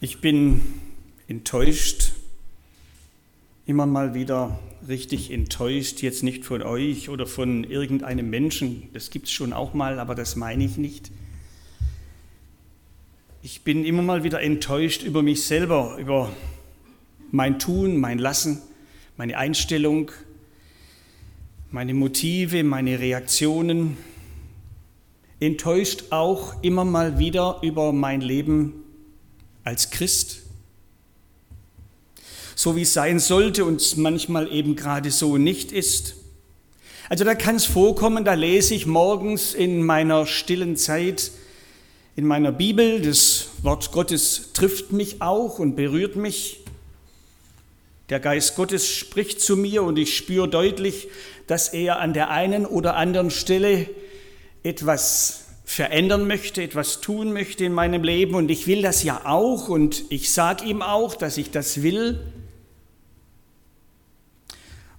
Ich bin enttäuscht, immer mal wieder richtig enttäuscht, jetzt nicht von euch oder von irgendeinem Menschen, das gibt es schon auch mal, aber das meine ich nicht. Ich bin immer mal wieder enttäuscht über mich selber, über mein Tun, mein Lassen, meine Einstellung, meine Motive, meine Reaktionen. Enttäuscht auch immer mal wieder über mein Leben als Christ, so wie es sein sollte und manchmal eben gerade so nicht ist. Also da kann es vorkommen, da lese ich morgens in meiner stillen Zeit in meiner Bibel, das Wort Gottes trifft mich auch und berührt mich. Der Geist Gottes spricht zu mir und ich spüre deutlich, dass er an der einen oder anderen Stelle etwas verändern möchte, etwas tun möchte in meinem Leben und ich will das ja auch und ich sage ihm auch, dass ich das will.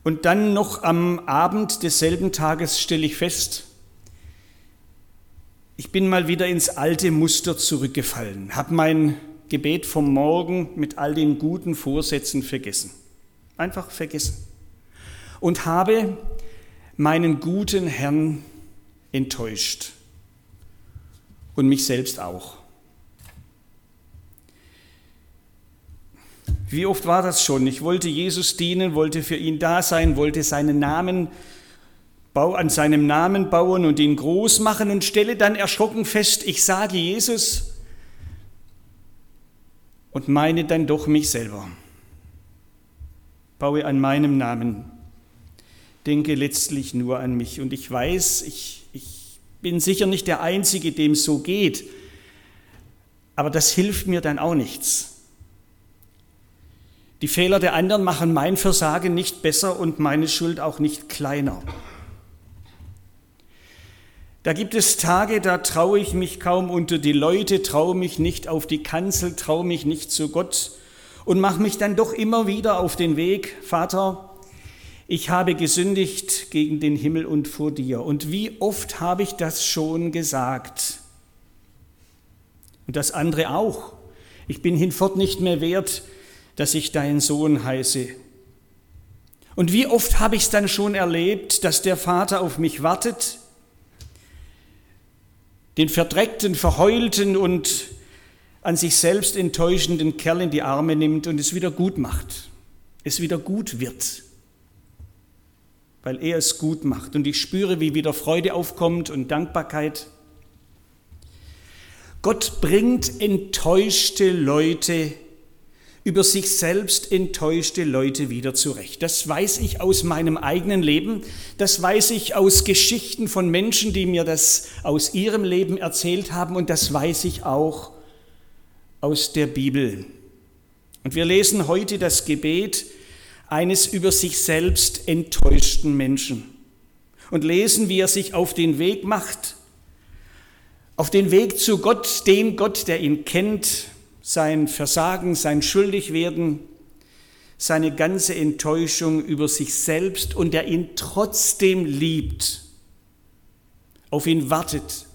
Und dann noch am Abend desselben Tages stelle ich fest, ich bin mal wieder ins alte Muster zurückgefallen, habe mein Gebet vom Morgen mit all den guten Vorsätzen vergessen. Einfach vergessen. Und habe meinen guten Herrn enttäuscht und mich selbst auch. Wie oft war das schon? Ich wollte Jesus dienen, wollte für ihn da sein, wollte seinen Namen an seinem Namen bauen und ihn groß machen und stelle dann erschrocken fest, ich sage Jesus und meine dann doch mich selber. Baue an meinem Namen, denke letztlich nur an mich und ich weiß, ich bin sicher nicht der Einzige, dem so geht, aber das hilft mir dann auch nichts. Die Fehler der anderen machen mein Versagen nicht besser und meine Schuld auch nicht kleiner. Da gibt es Tage, da traue ich mich kaum unter die Leute, traue mich nicht auf die Kanzel, traue mich nicht zu Gott und mache mich dann doch immer wieder auf den Weg, Vater, ich habe gesündigt gegen den Himmel und vor dir. Und wie oft habe ich das schon gesagt? Und das andere auch. Ich bin hinfort nicht mehr wert, dass ich dein Sohn heiße. Und wie oft habe ich es dann schon erlebt, dass der Vater auf mich wartet, den verdreckten, verheulten und an sich selbst enttäuschenden Kerl in die Arme nimmt und es wieder gut macht, es wieder gut wird weil er es gut macht. Und ich spüre, wie wieder Freude aufkommt und Dankbarkeit. Gott bringt enttäuschte Leute, über sich selbst enttäuschte Leute wieder zurecht. Das weiß ich aus meinem eigenen Leben, das weiß ich aus Geschichten von Menschen, die mir das aus ihrem Leben erzählt haben und das weiß ich auch aus der Bibel. Und wir lesen heute das Gebet, eines über sich selbst enttäuschten Menschen und lesen, wie er sich auf den Weg macht, auf den Weg zu Gott, den Gott, der ihn kennt, sein Versagen, sein Schuldigwerden, seine ganze Enttäuschung über sich selbst und der ihn trotzdem liebt, auf ihn wartet,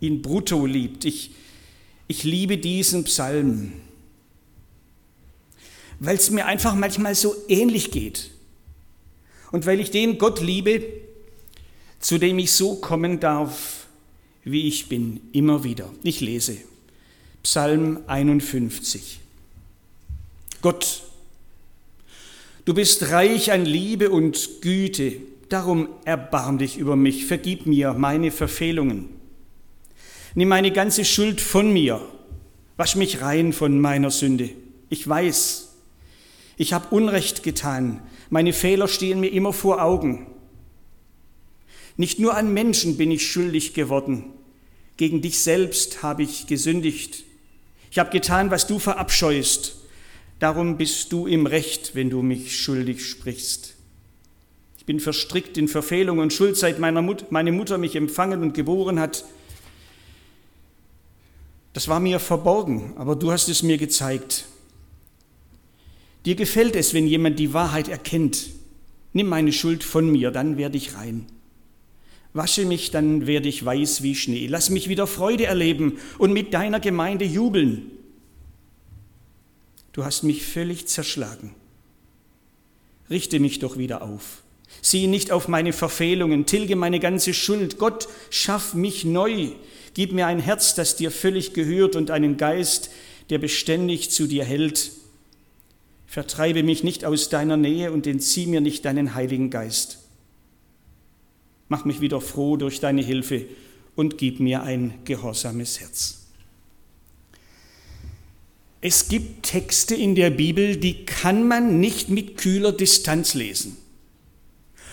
ihn brutto liebt. Ich, ich liebe diesen Psalm weil es mir einfach manchmal so ähnlich geht. Und weil ich den Gott liebe, zu dem ich so kommen darf, wie ich bin, immer wieder. Ich lese Psalm 51. Gott, du bist reich an Liebe und Güte, darum erbarm dich über mich, vergib mir meine Verfehlungen. Nimm meine ganze Schuld von mir, wasch mich rein von meiner Sünde. Ich weiß, ich habe Unrecht getan. Meine Fehler stehen mir immer vor Augen. Nicht nur an Menschen bin ich schuldig geworden. Gegen dich selbst habe ich gesündigt. Ich habe getan, was du verabscheust. Darum bist du im Recht, wenn du mich schuldig sprichst. Ich bin verstrickt in Verfehlung und Schuld, seit meiner Mut meine Mutter mich empfangen und geboren hat. Das war mir verborgen, aber du hast es mir gezeigt. Dir gefällt es, wenn jemand die Wahrheit erkennt. Nimm meine Schuld von mir, dann werde ich rein. Wasche mich, dann werde ich weiß wie Schnee. Lass mich wieder Freude erleben und mit deiner Gemeinde jubeln. Du hast mich völlig zerschlagen. Richte mich doch wieder auf. Sieh nicht auf meine Verfehlungen, tilge meine ganze Schuld. Gott, schaff mich neu. Gib mir ein Herz, das dir völlig gehört und einen Geist, der beständig zu dir hält. Vertreibe mich nicht aus deiner Nähe und entzieh mir nicht deinen Heiligen Geist. Mach mich wieder froh durch deine Hilfe und gib mir ein gehorsames Herz. Es gibt Texte in der Bibel, die kann man nicht mit kühler Distanz lesen.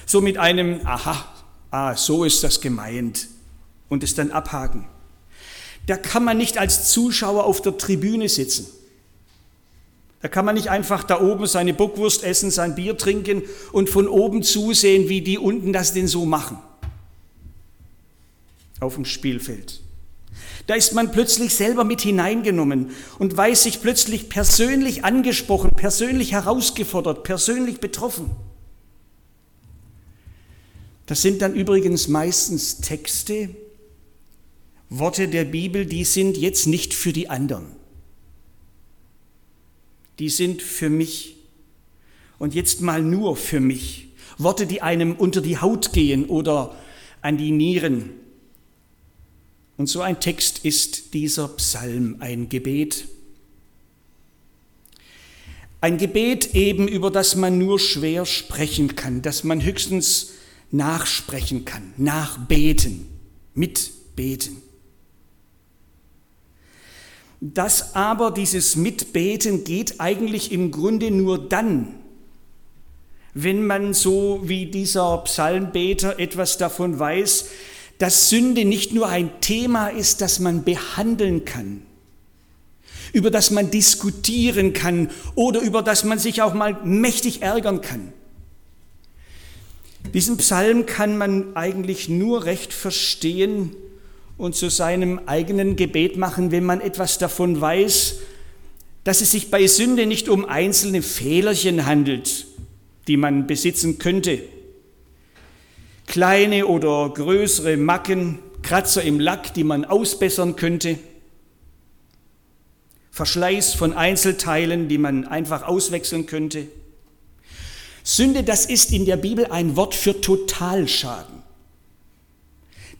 So mit einem, aha, ah, so ist das gemeint und es dann abhaken. Da kann man nicht als Zuschauer auf der Tribüne sitzen. Da kann man nicht einfach da oben seine Bockwurst essen, sein Bier trinken und von oben zusehen, wie die unten das denn so machen. Auf dem Spielfeld. Da ist man plötzlich selber mit hineingenommen und weiß sich plötzlich persönlich angesprochen, persönlich herausgefordert, persönlich betroffen. Das sind dann übrigens meistens Texte, Worte der Bibel, die sind jetzt nicht für die anderen. Die sind für mich und jetzt mal nur für mich. Worte, die einem unter die Haut gehen oder an die Nieren. Und so ein Text ist dieser Psalm, ein Gebet. Ein Gebet eben, über das man nur schwer sprechen kann, das man höchstens nachsprechen kann, nachbeten, mitbeten. Das aber, dieses Mitbeten geht eigentlich im Grunde nur dann, wenn man so wie dieser Psalmbeter etwas davon weiß, dass Sünde nicht nur ein Thema ist, das man behandeln kann, über das man diskutieren kann oder über das man sich auch mal mächtig ärgern kann. Diesen Psalm kann man eigentlich nur recht verstehen und zu seinem eigenen Gebet machen, wenn man etwas davon weiß, dass es sich bei Sünde nicht um einzelne Fehlerchen handelt, die man besitzen könnte. Kleine oder größere Macken, Kratzer im Lack, die man ausbessern könnte. Verschleiß von Einzelteilen, die man einfach auswechseln könnte. Sünde, das ist in der Bibel ein Wort für Totalschaden.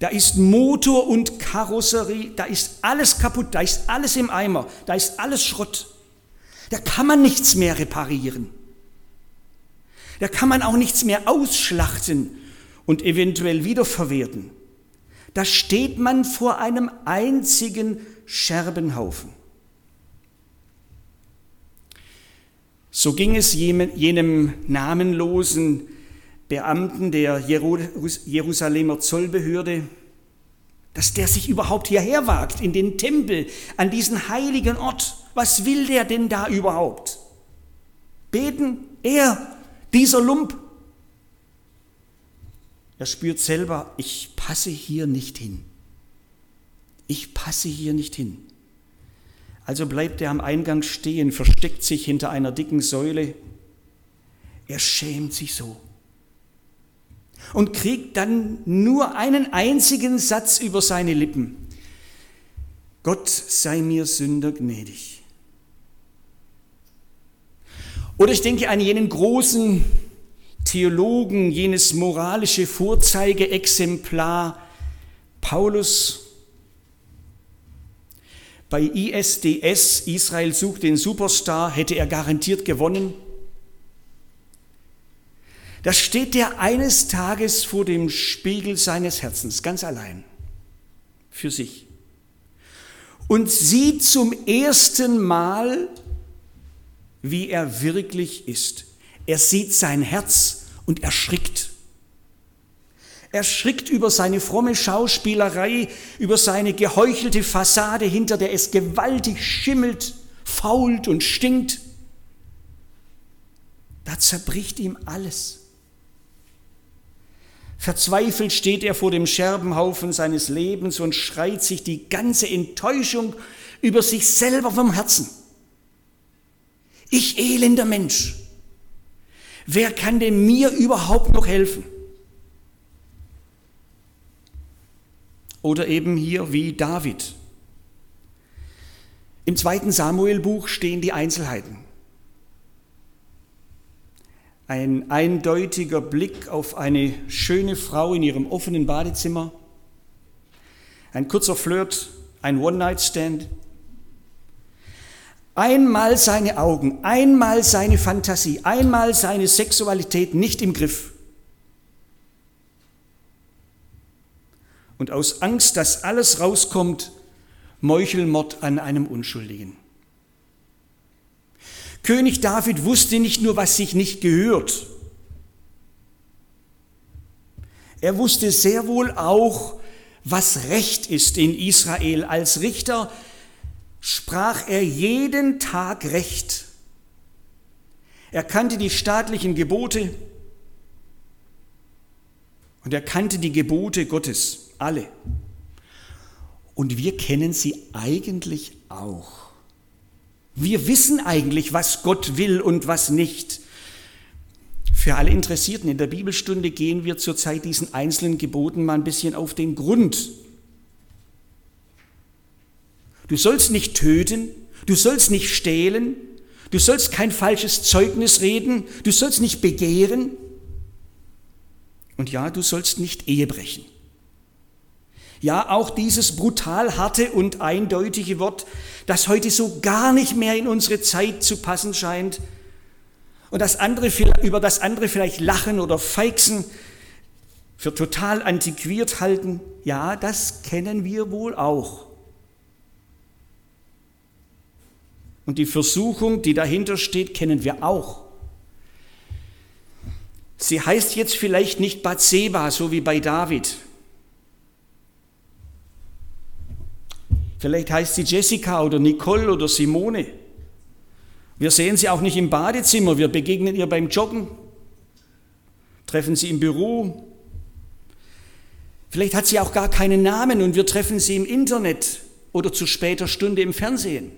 Da ist Motor und Karosserie, da ist alles kaputt, da ist alles im Eimer, da ist alles Schrott. Da kann man nichts mehr reparieren. Da kann man auch nichts mehr ausschlachten und eventuell wiederverwerten. Da steht man vor einem einzigen Scherbenhaufen. So ging es jenem namenlosen Beamten der Jerusalemer Zollbehörde, dass der sich überhaupt hierher wagt, in den Tempel, an diesen heiligen Ort. Was will der denn da überhaupt? Beten? Er, dieser Lump. Er spürt selber, ich passe hier nicht hin. Ich passe hier nicht hin. Also bleibt er am Eingang stehen, versteckt sich hinter einer dicken Säule. Er schämt sich so und kriegt dann nur einen einzigen Satz über seine Lippen. Gott sei mir Sünder gnädig. Oder ich denke an jenen großen Theologen, jenes moralische Vorzeigeexemplar Paulus. Bei ISDS, Israel sucht den Superstar, hätte er garantiert gewonnen. Da steht er eines Tages vor dem Spiegel seines Herzens, ganz allein, für sich, und sieht zum ersten Mal, wie er wirklich ist. Er sieht sein Herz und erschrickt. Er schrickt über seine fromme Schauspielerei, über seine geheuchelte Fassade, hinter der es gewaltig schimmelt, fault und stinkt. Da zerbricht ihm alles. Verzweifelt steht er vor dem Scherbenhaufen seines Lebens und schreit sich die ganze Enttäuschung über sich selber vom Herzen. Ich elender Mensch, wer kann denn mir überhaupt noch helfen? Oder eben hier wie David. Im zweiten Samuelbuch stehen die Einzelheiten. Ein eindeutiger Blick auf eine schöne Frau in ihrem offenen Badezimmer, ein kurzer Flirt, ein One-Night-Stand. Einmal seine Augen, einmal seine Fantasie, einmal seine Sexualität nicht im Griff. Und aus Angst, dass alles rauskommt, Meuchelmord an einem Unschuldigen. König David wusste nicht nur, was sich nicht gehört. Er wusste sehr wohl auch, was Recht ist in Israel. Als Richter sprach er jeden Tag Recht. Er kannte die staatlichen Gebote und er kannte die Gebote Gottes, alle. Und wir kennen sie eigentlich auch. Wir wissen eigentlich, was Gott will und was nicht. Für alle Interessierten in der Bibelstunde gehen wir zurzeit diesen einzelnen Geboten mal ein bisschen auf den Grund. Du sollst nicht töten, du sollst nicht stehlen, du sollst kein falsches Zeugnis reden, du sollst nicht begehren und ja, du sollst nicht Ehe brechen. Ja, auch dieses brutal harte und eindeutige Wort, das heute so gar nicht mehr in unsere Zeit zu passen scheint und das andere, über das andere vielleicht lachen oder feixen, für total antiquiert halten, ja, das kennen wir wohl auch. Und die Versuchung, die dahinter steht, kennen wir auch. Sie heißt jetzt vielleicht nicht Bathseba, so wie bei David, Vielleicht heißt sie Jessica oder Nicole oder Simone. Wir sehen sie auch nicht im Badezimmer, wir begegnen ihr beim Joggen, treffen sie im Büro. Vielleicht hat sie auch gar keinen Namen und wir treffen sie im Internet oder zu später Stunde im Fernsehen.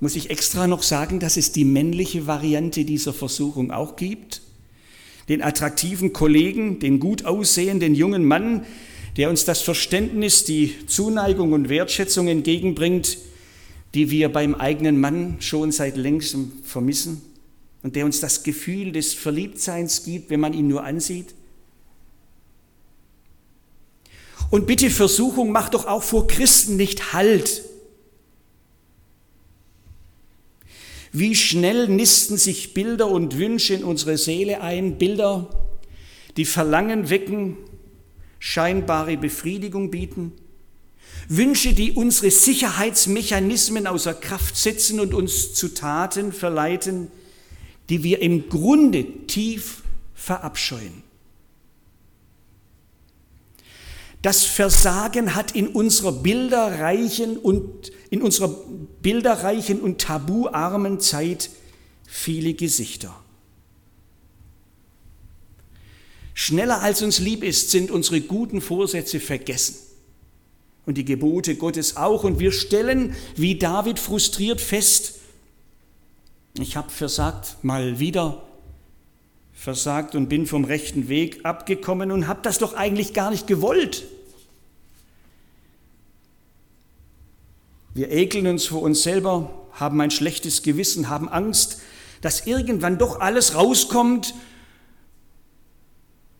Muss ich extra noch sagen, dass es die männliche Variante dieser Versuchung auch gibt? Den attraktiven Kollegen, den gut aussehenden jungen Mann, der uns das Verständnis, die Zuneigung und Wertschätzung entgegenbringt, die wir beim eigenen Mann schon seit längstem vermissen und der uns das Gefühl des Verliebtseins gibt, wenn man ihn nur ansieht. Und bitte Versuchung macht doch auch vor Christen nicht Halt. Wie schnell nisten sich Bilder und Wünsche in unsere Seele ein, Bilder, die Verlangen wecken, scheinbare Befriedigung bieten, Wünsche, die unsere Sicherheitsmechanismen außer Kraft setzen und uns zu Taten verleiten, die wir im Grunde tief verabscheuen. Das Versagen hat in unserer bilderreichen und in unserer bilderreichen und tabuarmen Zeit viele Gesichter. Schneller als uns lieb ist, sind unsere guten Vorsätze vergessen und die Gebote Gottes auch. Und wir stellen, wie David frustriert fest, ich habe versagt, mal wieder versagt und bin vom rechten Weg abgekommen und habe das doch eigentlich gar nicht gewollt. Wir ekeln uns vor uns selber, haben ein schlechtes Gewissen, haben Angst, dass irgendwann doch alles rauskommt,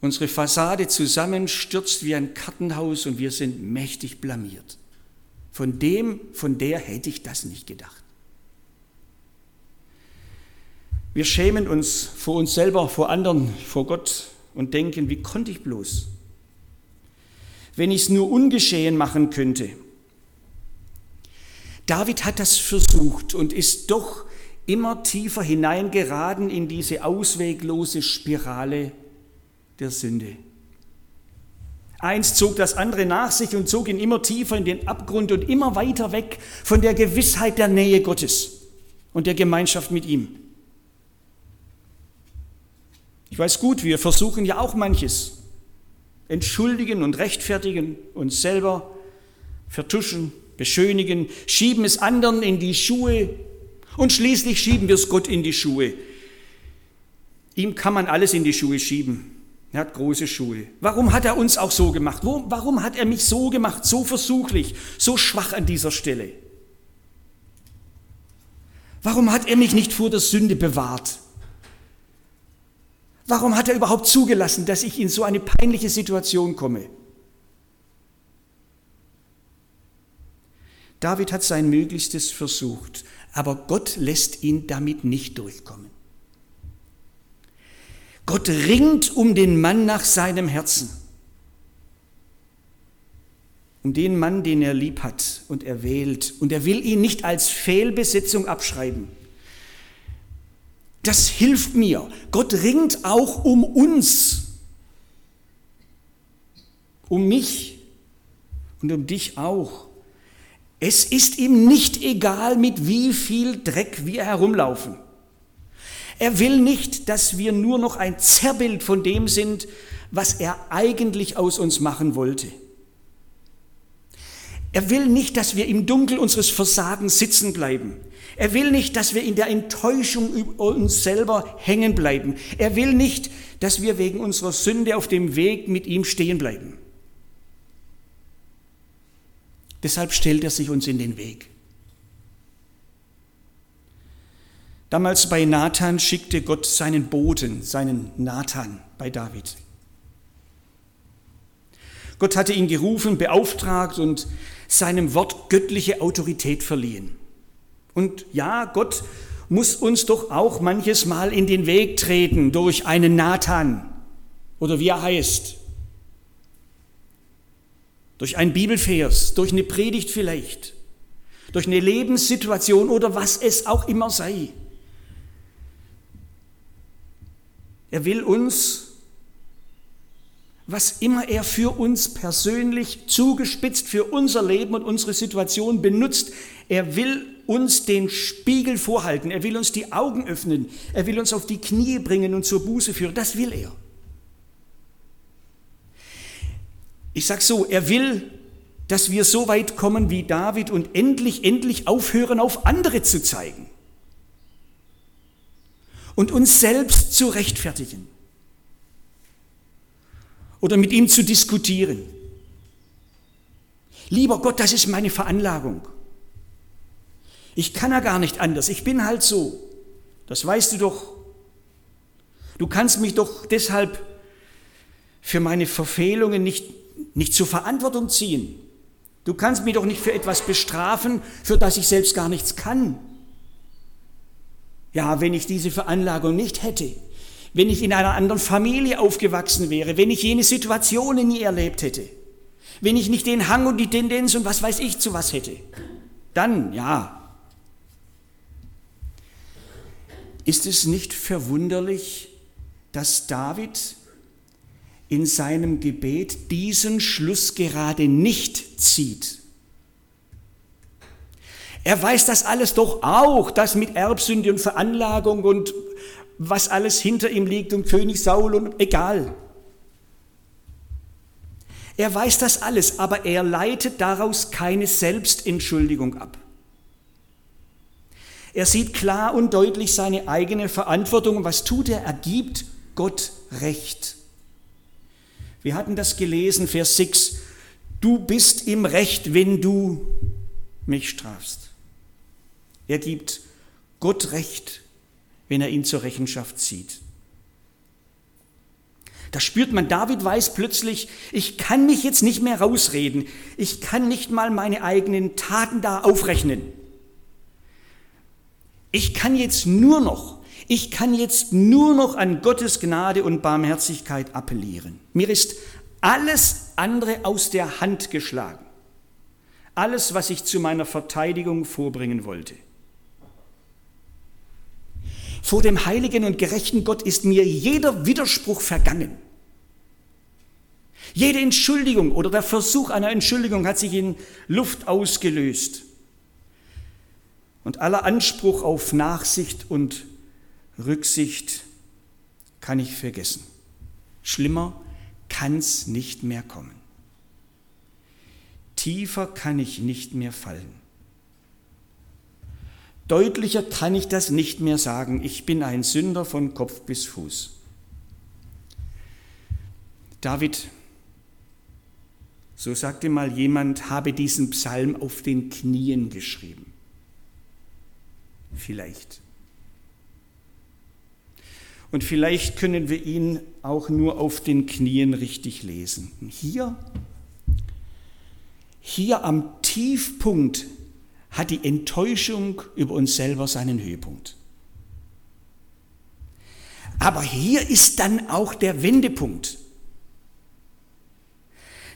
unsere Fassade zusammenstürzt wie ein Kartenhaus und wir sind mächtig blamiert. Von dem, von der hätte ich das nicht gedacht. Wir schämen uns vor uns selber, vor anderen, vor Gott und denken, wie konnte ich bloß? Wenn ich es nur ungeschehen machen könnte. David hat das versucht und ist doch immer tiefer hineingeraten in diese ausweglose Spirale der Sünde. Eins zog das andere nach sich und zog ihn immer tiefer in den Abgrund und immer weiter weg von der Gewissheit der Nähe Gottes und der Gemeinschaft mit ihm. Ich weiß gut, wir versuchen ja auch manches. Entschuldigen und rechtfertigen uns selber, vertuschen, beschönigen, schieben es anderen in die Schuhe und schließlich schieben wir es Gott in die Schuhe. Ihm kann man alles in die Schuhe schieben. Er hat große Schuhe. Warum hat er uns auch so gemacht? Warum hat er mich so gemacht, so versuchlich, so schwach an dieser Stelle? Warum hat er mich nicht vor der Sünde bewahrt? Warum hat er überhaupt zugelassen, dass ich in so eine peinliche Situation komme? David hat sein Möglichstes versucht, aber Gott lässt ihn damit nicht durchkommen. Gott ringt um den Mann nach seinem Herzen. Um den Mann, den er lieb hat und er wählt. Und er will ihn nicht als Fehlbesetzung abschreiben. Das hilft mir. Gott ringt auch um uns. Um mich und um dich auch. Es ist ihm nicht egal, mit wie viel Dreck wir herumlaufen. Er will nicht, dass wir nur noch ein Zerrbild von dem sind, was er eigentlich aus uns machen wollte. Er will nicht, dass wir im Dunkel unseres Versagens sitzen bleiben. Er will nicht, dass wir in der Enttäuschung über uns selber hängen bleiben. Er will nicht, dass wir wegen unserer Sünde auf dem Weg mit ihm stehen bleiben. Deshalb stellt er sich uns in den Weg. Damals bei Nathan schickte Gott seinen Boten, seinen Nathan bei David. Gott hatte ihn gerufen, beauftragt und seinem Wort göttliche Autorität verliehen. Und ja, Gott muss uns doch auch manches Mal in den Weg treten durch einen Nathan oder wie er heißt durch einen Bibelvers, durch eine Predigt vielleicht, durch eine Lebenssituation oder was es auch immer sei. Er will uns, was immer er für uns persönlich zugespitzt für unser Leben und unsere Situation benutzt, er will uns den Spiegel vorhalten, er will uns die Augen öffnen, er will uns auf die Knie bringen und zur Buße führen. Das will er. Ich sage so, er will, dass wir so weit kommen wie David und endlich, endlich aufhören, auf andere zu zeigen und uns selbst zu rechtfertigen oder mit ihm zu diskutieren. Lieber Gott, das ist meine Veranlagung. Ich kann ja gar nicht anders. Ich bin halt so. Das weißt du doch. Du kannst mich doch deshalb für meine Verfehlungen nicht nicht zur Verantwortung ziehen. Du kannst mich doch nicht für etwas bestrafen, für das ich selbst gar nichts kann. Ja, wenn ich diese Veranlagung nicht hätte, wenn ich in einer anderen Familie aufgewachsen wäre, wenn ich jene Situationen nie erlebt hätte, wenn ich nicht den Hang und die Tendenz und was weiß ich zu was hätte, dann ja. Ist es nicht verwunderlich, dass David in seinem Gebet diesen Schluss gerade nicht zieht. Er weiß das alles doch auch, das mit Erbsünde und Veranlagung und was alles hinter ihm liegt und König Saul und egal. Er weiß das alles, aber er leitet daraus keine Selbstentschuldigung ab. Er sieht klar und deutlich seine eigene Verantwortung und was tut er? Er gibt Gott Recht. Wir hatten das gelesen, Vers 6. Du bist im Recht, wenn du mich strafst. Er gibt Gott Recht, wenn er ihn zur Rechenschaft zieht. Da spürt man, David weiß plötzlich, ich kann mich jetzt nicht mehr rausreden. Ich kann nicht mal meine eigenen Taten da aufrechnen. Ich kann jetzt nur noch ich kann jetzt nur noch an Gottes Gnade und Barmherzigkeit appellieren. Mir ist alles andere aus der Hand geschlagen. Alles, was ich zu meiner Verteidigung vorbringen wollte. Vor dem heiligen und gerechten Gott ist mir jeder Widerspruch vergangen. Jede Entschuldigung oder der Versuch einer Entschuldigung hat sich in Luft ausgelöst. Und aller Anspruch auf Nachsicht und Rücksicht kann ich vergessen. Schlimmer kann es nicht mehr kommen. Tiefer kann ich nicht mehr fallen. Deutlicher kann ich das nicht mehr sagen. Ich bin ein Sünder von Kopf bis Fuß. David, so sagte mal jemand, habe diesen Psalm auf den Knien geschrieben. Vielleicht. Und vielleicht können wir ihn auch nur auf den Knien richtig lesen. Hier, hier am Tiefpunkt hat die Enttäuschung über uns selber seinen Höhepunkt. Aber hier ist dann auch der Wendepunkt.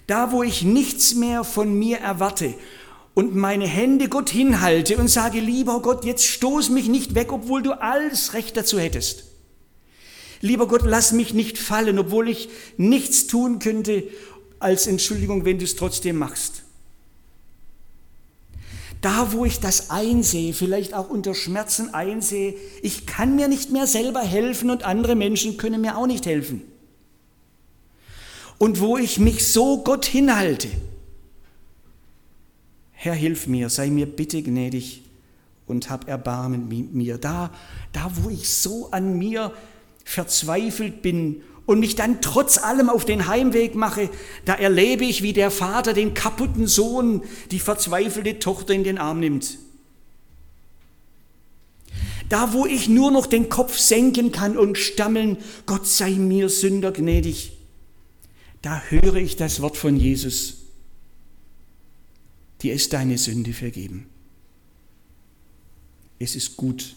Da, wo ich nichts mehr von mir erwarte und meine Hände Gott hinhalte und sage, lieber Gott, jetzt stoß mich nicht weg, obwohl du alles Recht dazu hättest. Lieber Gott, lass mich nicht fallen, obwohl ich nichts tun könnte als Entschuldigung, wenn du es trotzdem machst. Da, wo ich das einsehe, vielleicht auch unter Schmerzen einsehe, ich kann mir nicht mehr selber helfen und andere Menschen können mir auch nicht helfen. Und wo ich mich so Gott hinhalte, Herr, hilf mir, sei mir bitte gnädig und hab Erbarmen mit mir. Da, da, wo ich so an mir verzweifelt bin und mich dann trotz allem auf den Heimweg mache, da erlebe ich, wie der Vater den kaputten Sohn, die verzweifelte Tochter in den Arm nimmt. Da, wo ich nur noch den Kopf senken kann und stammeln, Gott sei mir Sünder gnädig, da höre ich das Wort von Jesus. Dir ist deine Sünde vergeben. Es ist gut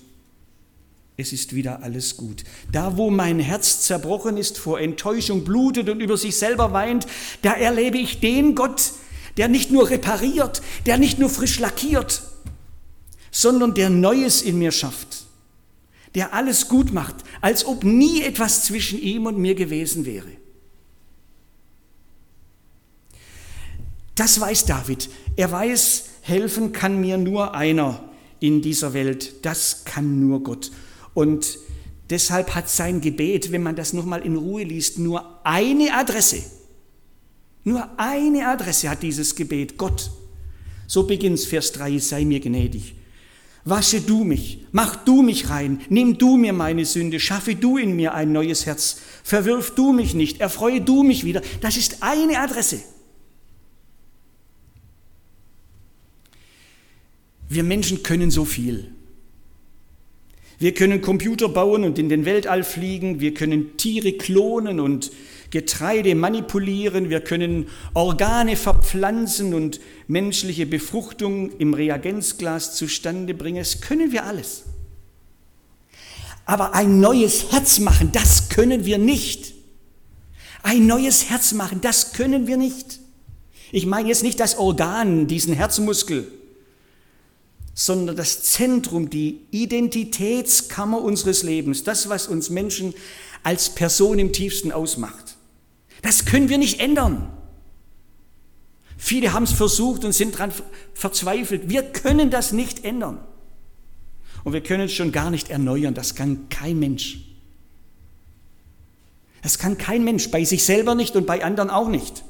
es ist wieder alles gut. Da, wo mein Herz zerbrochen ist, vor Enttäuschung blutet und über sich selber weint, da erlebe ich den Gott, der nicht nur repariert, der nicht nur frisch lackiert, sondern der Neues in mir schafft, der alles gut macht, als ob nie etwas zwischen ihm und mir gewesen wäre. Das weiß David. Er weiß, helfen kann mir nur einer in dieser Welt. Das kann nur Gott. Und deshalb hat sein Gebet, wenn man das nochmal in Ruhe liest, nur eine Adresse. Nur eine Adresse hat dieses Gebet, Gott. So beginnt Vers 3, sei mir gnädig. Wasche du mich, mach du mich rein, nimm du mir meine Sünde, schaffe du in mir ein neues Herz, verwirf du mich nicht, erfreue du mich wieder. Das ist eine Adresse. Wir Menschen können so viel. Wir können Computer bauen und in den Weltall fliegen, wir können Tiere klonen und Getreide manipulieren, wir können Organe verpflanzen und menschliche Befruchtung im Reagenzglas zustande bringen. Das können wir alles. Aber ein neues Herz machen, das können wir nicht. Ein neues Herz machen, das können wir nicht. Ich meine jetzt nicht das Organ, diesen Herzmuskel, sondern das Zentrum, die Identitätskammer unseres Lebens, das, was uns Menschen als Person im tiefsten ausmacht. Das können wir nicht ändern. Viele haben es versucht und sind daran verzweifelt. Wir können das nicht ändern. Und wir können es schon gar nicht erneuern. Das kann kein Mensch. Das kann kein Mensch, bei sich selber nicht und bei anderen auch nicht.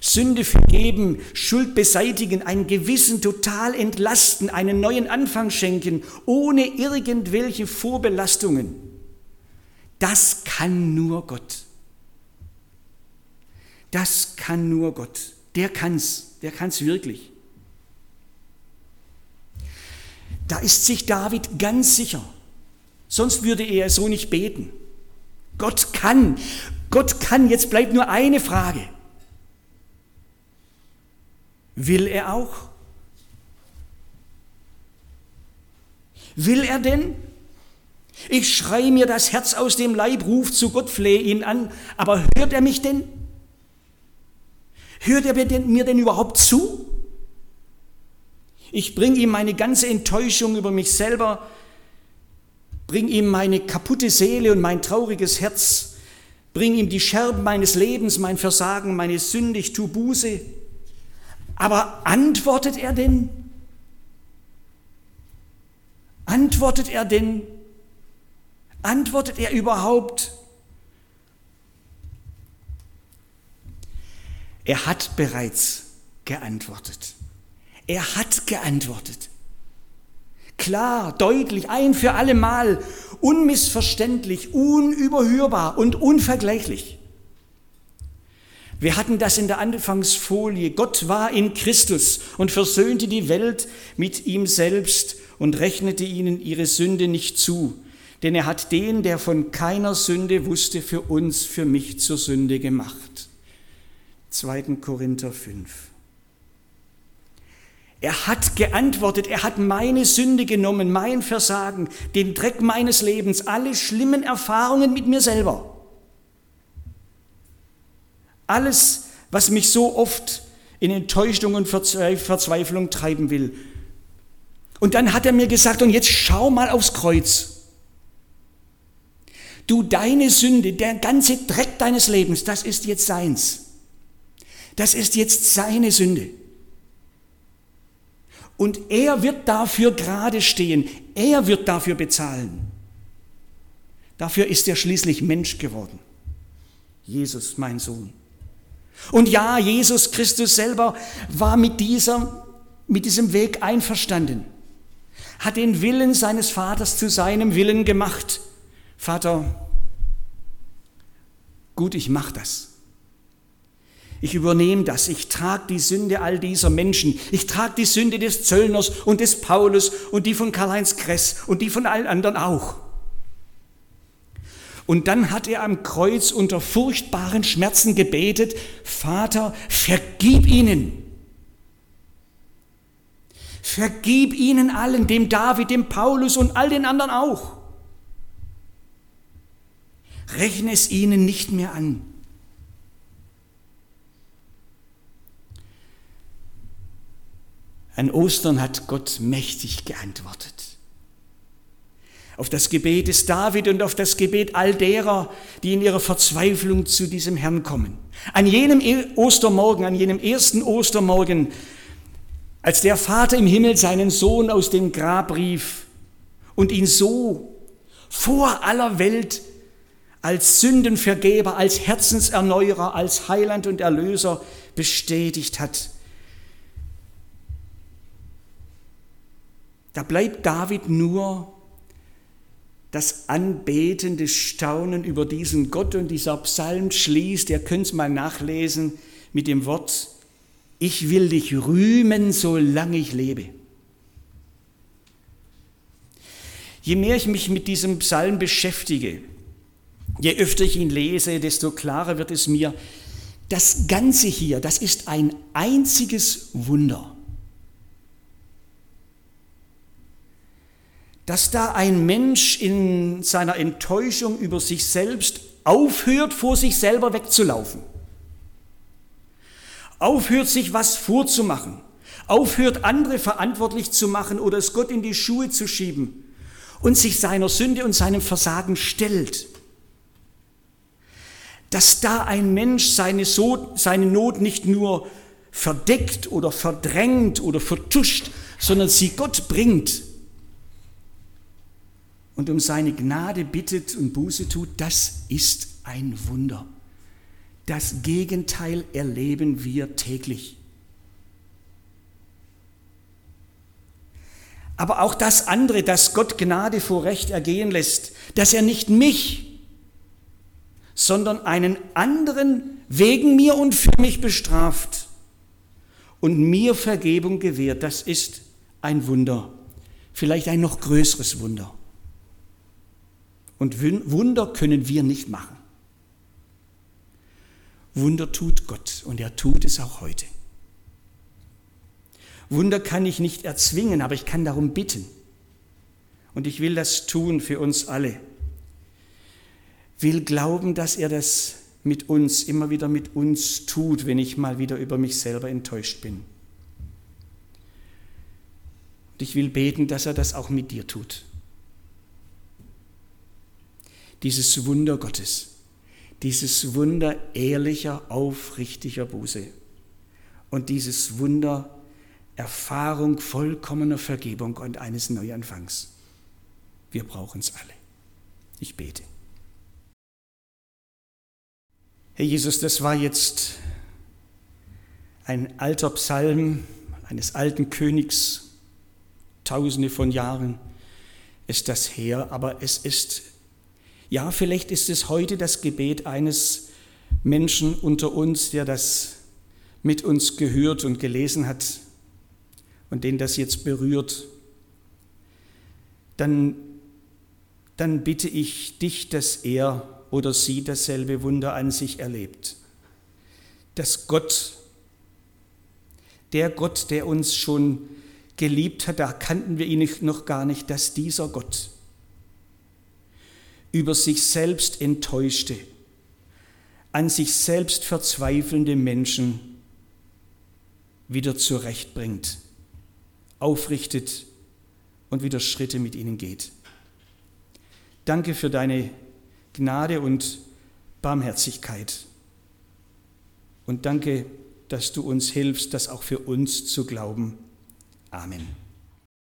Sünde vergeben, Schuld beseitigen, ein Gewissen total entlasten, einen neuen Anfang schenken, ohne irgendwelche Vorbelastungen. Das kann nur Gott. Das kann nur Gott. Der kann's, der kann's wirklich. Da ist sich David ganz sicher. Sonst würde er so nicht beten. Gott kann. Gott kann. Jetzt bleibt nur eine Frage. Will er auch? Will er denn? Ich schreie mir das Herz aus dem Leib, ruf zu Gott, flehe ihn an, aber hört er mich denn? Hört er mir denn überhaupt zu? Ich bringe ihm meine ganze Enttäuschung über mich selber, bring ihm meine kaputte Seele und mein trauriges Herz, bring ihm die Scherben meines Lebens, mein Versagen, meine Sünde, ich tu Buße. Aber antwortet er denn? Antwortet er denn? Antwortet er überhaupt? Er hat bereits geantwortet. Er hat geantwortet. Klar, deutlich, ein für alle Mal, unmissverständlich, unüberhörbar und unvergleichlich. Wir hatten das in der Anfangsfolie. Gott war in Christus und versöhnte die Welt mit ihm selbst und rechnete ihnen ihre Sünde nicht zu. Denn er hat den, der von keiner Sünde wusste, für uns, für mich zur Sünde gemacht. 2. Korinther 5. Er hat geantwortet, er hat meine Sünde genommen, mein Versagen, den Dreck meines Lebens, alle schlimmen Erfahrungen mit mir selber. Alles, was mich so oft in Enttäuschung und Verzweiflung treiben will. Und dann hat er mir gesagt, und jetzt schau mal aufs Kreuz. Du, deine Sünde, der ganze Dreck deines Lebens, das ist jetzt seins. Das ist jetzt seine Sünde. Und er wird dafür gerade stehen. Er wird dafür bezahlen. Dafür ist er schließlich Mensch geworden. Jesus, mein Sohn. Und ja, Jesus Christus selber war mit, dieser, mit diesem Weg einverstanden, hat den Willen seines Vaters zu seinem Willen gemacht. Vater, gut, ich mache das. Ich übernehme das. Ich trage die Sünde all dieser Menschen. Ich trage die Sünde des Zöllners und des Paulus und die von Karl-Heinz Kress und die von allen anderen auch. Und dann hat er am Kreuz unter furchtbaren Schmerzen gebetet, Vater, vergib ihnen. Vergib ihnen allen, dem David, dem Paulus und all den anderen auch. Rechne es ihnen nicht mehr an. An Ostern hat Gott mächtig geantwortet. Auf das Gebet des David und auf das Gebet all derer, die in ihrer Verzweiflung zu diesem Herrn kommen. An jenem e- Ostermorgen, an jenem ersten Ostermorgen, als der Vater im Himmel seinen Sohn aus dem Grab rief und ihn so vor aller Welt als Sündenvergeber, als Herzenserneuerer, als Heiland und Erlöser bestätigt hat, Da bleibt David nur das anbetende Staunen über diesen Gott und dieser Psalm schließt, ihr könnt es mal nachlesen, mit dem Wort, ich will dich rühmen, solange ich lebe. Je mehr ich mich mit diesem Psalm beschäftige, je öfter ich ihn lese, desto klarer wird es mir, das Ganze hier, das ist ein einziges Wunder. Dass da ein Mensch in seiner Enttäuschung über sich selbst aufhört, vor sich selber wegzulaufen. Aufhört, sich was vorzumachen. Aufhört, andere verantwortlich zu machen oder es Gott in die Schuhe zu schieben und sich seiner Sünde und seinem Versagen stellt. Dass da ein Mensch seine, so seine Not nicht nur verdeckt oder verdrängt oder vertuscht, sondern sie Gott bringt und um seine Gnade bittet und Buße tut, das ist ein Wunder. Das Gegenteil erleben wir täglich. Aber auch das andere, dass Gott Gnade vor Recht ergehen lässt, dass er nicht mich, sondern einen anderen wegen mir und für mich bestraft und mir Vergebung gewährt, das ist ein Wunder, vielleicht ein noch größeres Wunder. Und Wunder können wir nicht machen. Wunder tut Gott und er tut es auch heute. Wunder kann ich nicht erzwingen, aber ich kann darum bitten. Und ich will das tun für uns alle. Will glauben, dass er das mit uns, immer wieder mit uns tut, wenn ich mal wieder über mich selber enttäuscht bin. Und ich will beten, dass er das auch mit dir tut dieses Wunder Gottes, dieses Wunder ehrlicher, aufrichtiger Buße und dieses Wunder Erfahrung vollkommener Vergebung und eines Neuanfangs. Wir brauchen es alle. Ich bete. Herr Jesus, das war jetzt ein alter Psalm eines alten Königs, tausende von Jahren ist das her, aber es ist ja, vielleicht ist es heute das Gebet eines Menschen unter uns, der das mit uns gehört und gelesen hat und den das jetzt berührt, dann, dann bitte ich dich, dass er oder sie dasselbe Wunder an sich erlebt. Dass Gott, der Gott, der uns schon geliebt hat, da kannten wir ihn noch gar nicht, dass dieser Gott über sich selbst enttäuschte, an sich selbst verzweifelnde Menschen wieder zurechtbringt, aufrichtet und wieder Schritte mit ihnen geht. Danke für deine Gnade und Barmherzigkeit. Und danke, dass du uns hilfst, das auch für uns zu glauben. Amen.